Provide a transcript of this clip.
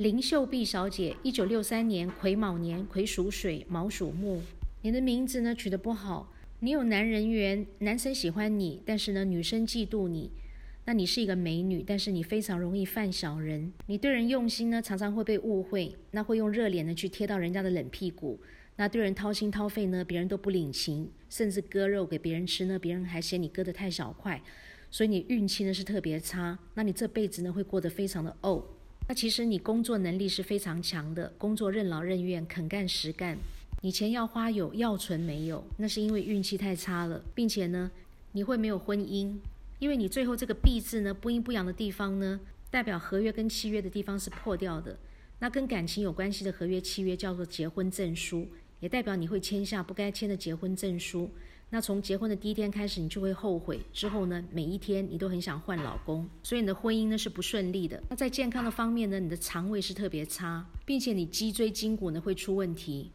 林秀碧小姐，一九六三年癸卯年，癸属水，卯属木。你的名字呢取得不好，你有男人缘，男生喜欢你，但是呢女生嫉妒你。那你是一个美女，但是你非常容易犯小人。你对人用心呢，常常会被误会，那会用热脸呢去贴到人家的冷屁股。那对人掏心掏肺呢，别人都不领情，甚至割肉给别人吃呢，别人还嫌你割得太小块。所以你运气呢是特别差，那你这辈子呢会过得非常的怄。那其实你工作能力是非常强的，工作任劳任怨，肯干实干。你钱要花有，要存没有，那是因为运气太差了，并且呢你会没有婚姻，因为你最后这个币字呢不阴不阳的地方呢，代表合约跟契约的地方是破掉的。那跟感情有关系的合约契约叫做结婚证书，也代表你会签下不该签的结婚证书。那从结婚的第一天开始，你就会后悔。之后呢，每一天你都很想换老公，所以你的婚姻呢是不顺利的。那在健康的方面呢，你的肠胃是特别差，并且你脊椎筋骨呢会出问题。